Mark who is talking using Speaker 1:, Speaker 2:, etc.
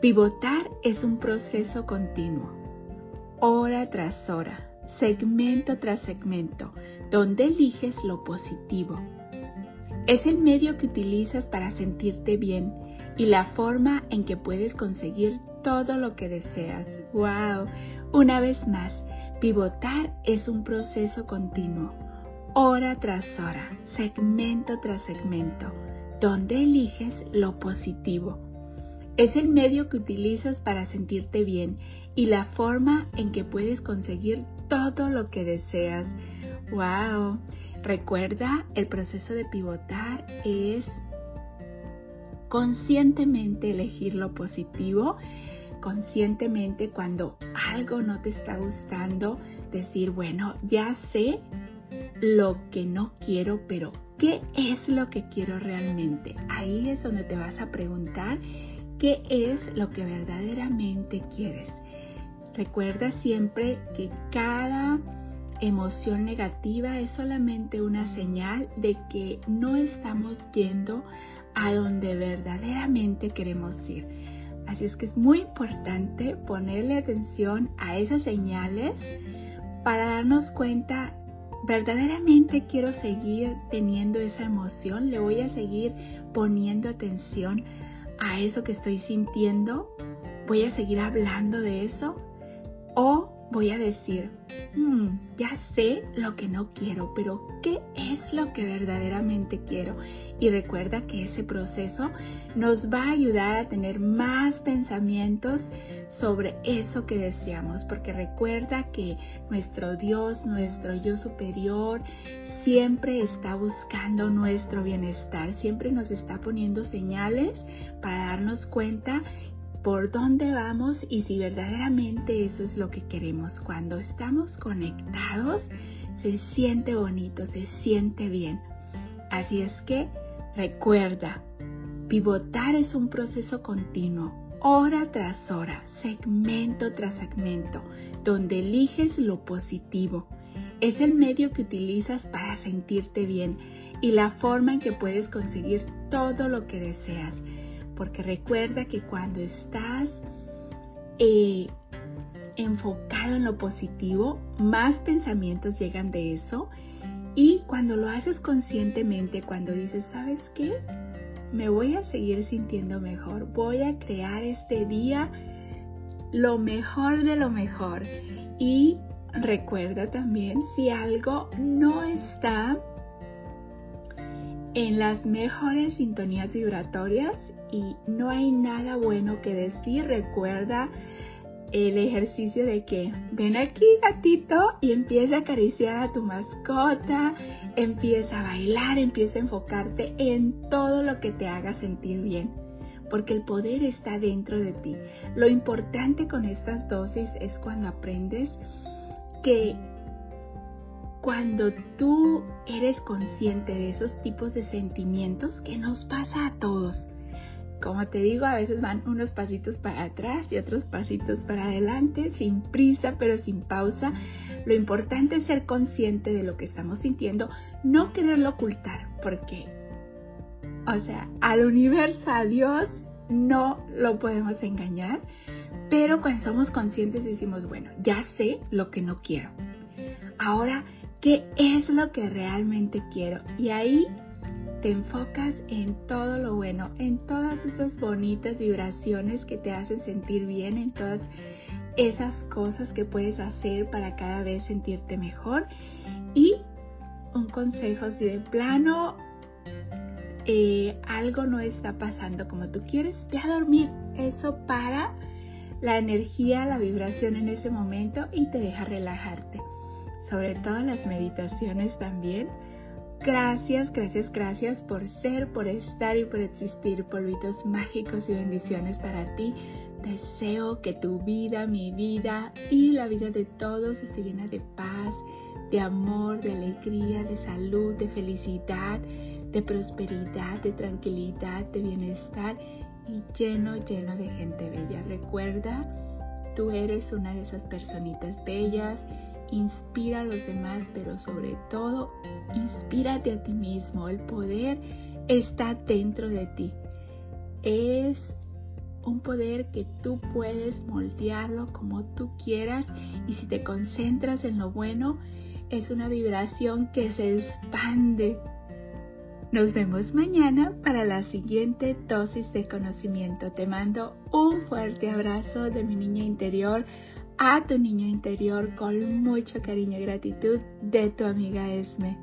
Speaker 1: pivotar es un proceso continuo, hora tras hora, segmento tras segmento, donde eliges lo positivo. Es el medio que utilizas para sentirte bien y la forma en que puedes conseguir todo lo que deseas. ¡Wow! Una vez más, pivotar es un proceso continuo, hora tras hora, segmento tras segmento, donde eliges lo positivo. Es el medio que utilizas para sentirte bien y la forma en que puedes conseguir todo lo que deseas. ¡Wow! Recuerda, el proceso de pivotar es conscientemente elegir lo positivo, conscientemente cuando algo no te está gustando, decir, bueno, ya sé lo que no quiero, pero ¿qué es lo que quiero realmente? Ahí es donde te vas a preguntar qué es lo que verdaderamente quieres. Recuerda siempre que cada emoción negativa es solamente una señal de que no estamos yendo a donde verdaderamente queremos ir. Así es que es muy importante ponerle atención a esas señales para darnos cuenta, verdaderamente quiero seguir teniendo esa emoción, le voy a seguir poniendo atención a eso que estoy sintiendo, voy a seguir hablando de eso o voy a decir, hmm, ya sé lo que no quiero, pero ¿qué es lo que verdaderamente quiero? Y recuerda que ese proceso nos va a ayudar a tener más pensamientos sobre eso que deseamos, porque recuerda que nuestro Dios, nuestro yo superior, siempre está buscando nuestro bienestar, siempre nos está poniendo señales para darnos cuenta por dónde vamos y si verdaderamente eso es lo que queremos. Cuando estamos conectados, se siente bonito, se siente bien. Así es que recuerda, pivotar es un proceso continuo, hora tras hora, segmento tras segmento, donde eliges lo positivo. Es el medio que utilizas para sentirte bien y la forma en que puedes conseguir todo lo que deseas porque recuerda que cuando estás eh, enfocado en lo positivo, más pensamientos llegan de eso. Y cuando lo haces conscientemente, cuando dices, ¿sabes qué? Me voy a seguir sintiendo mejor, voy a crear este día lo mejor de lo mejor. Y recuerda también si algo no está en las mejores sintonías vibratorias y no hay nada bueno que decir. Recuerda el ejercicio de que ven aquí gatito y empieza a acariciar a tu mascota, empieza a bailar, empieza a enfocarte en todo lo que te haga sentir bien, porque el poder está dentro de ti. Lo importante con estas dosis es cuando aprendes que cuando tú eres consciente de esos tipos de sentimientos que nos pasa a todos, como te digo, a veces van unos pasitos para atrás y otros pasitos para adelante, sin prisa pero sin pausa. Lo importante es ser consciente de lo que estamos sintiendo, no quererlo ocultar, porque, o sea, al universo, a Dios, no lo podemos engañar, pero cuando somos conscientes decimos, bueno, ya sé lo que no quiero. Ahora, ¿qué es lo que realmente quiero? Y ahí te enfocas en todo lo bueno, en todas esas bonitas vibraciones que te hacen sentir bien, en todas esas cosas que puedes hacer para cada vez sentirte mejor y un consejo si de plano eh, algo no está pasando como tú quieres, ve a dormir. Eso para la energía, la vibración en ese momento y te deja relajarte. Sobre todo las meditaciones también. Gracias, gracias, gracias por ser, por estar y por existir. Polvitos mágicos y bendiciones para ti. Deseo que tu vida, mi vida y la vida de todos esté llena de paz, de amor, de alegría, de salud, de felicidad, de prosperidad, de tranquilidad, de bienestar y lleno, lleno de gente bella. Recuerda, tú eres una de esas personitas bellas. Inspira a los demás, pero sobre todo, inspírate a ti mismo. El poder está dentro de ti. Es un poder que tú puedes moldearlo como tú quieras y si te concentras en lo bueno, es una vibración que se expande. Nos vemos mañana para la siguiente dosis de conocimiento. Te mando un fuerte abrazo de mi niña interior a tu niño interior con mucho cariño y gratitud de tu amiga Esme.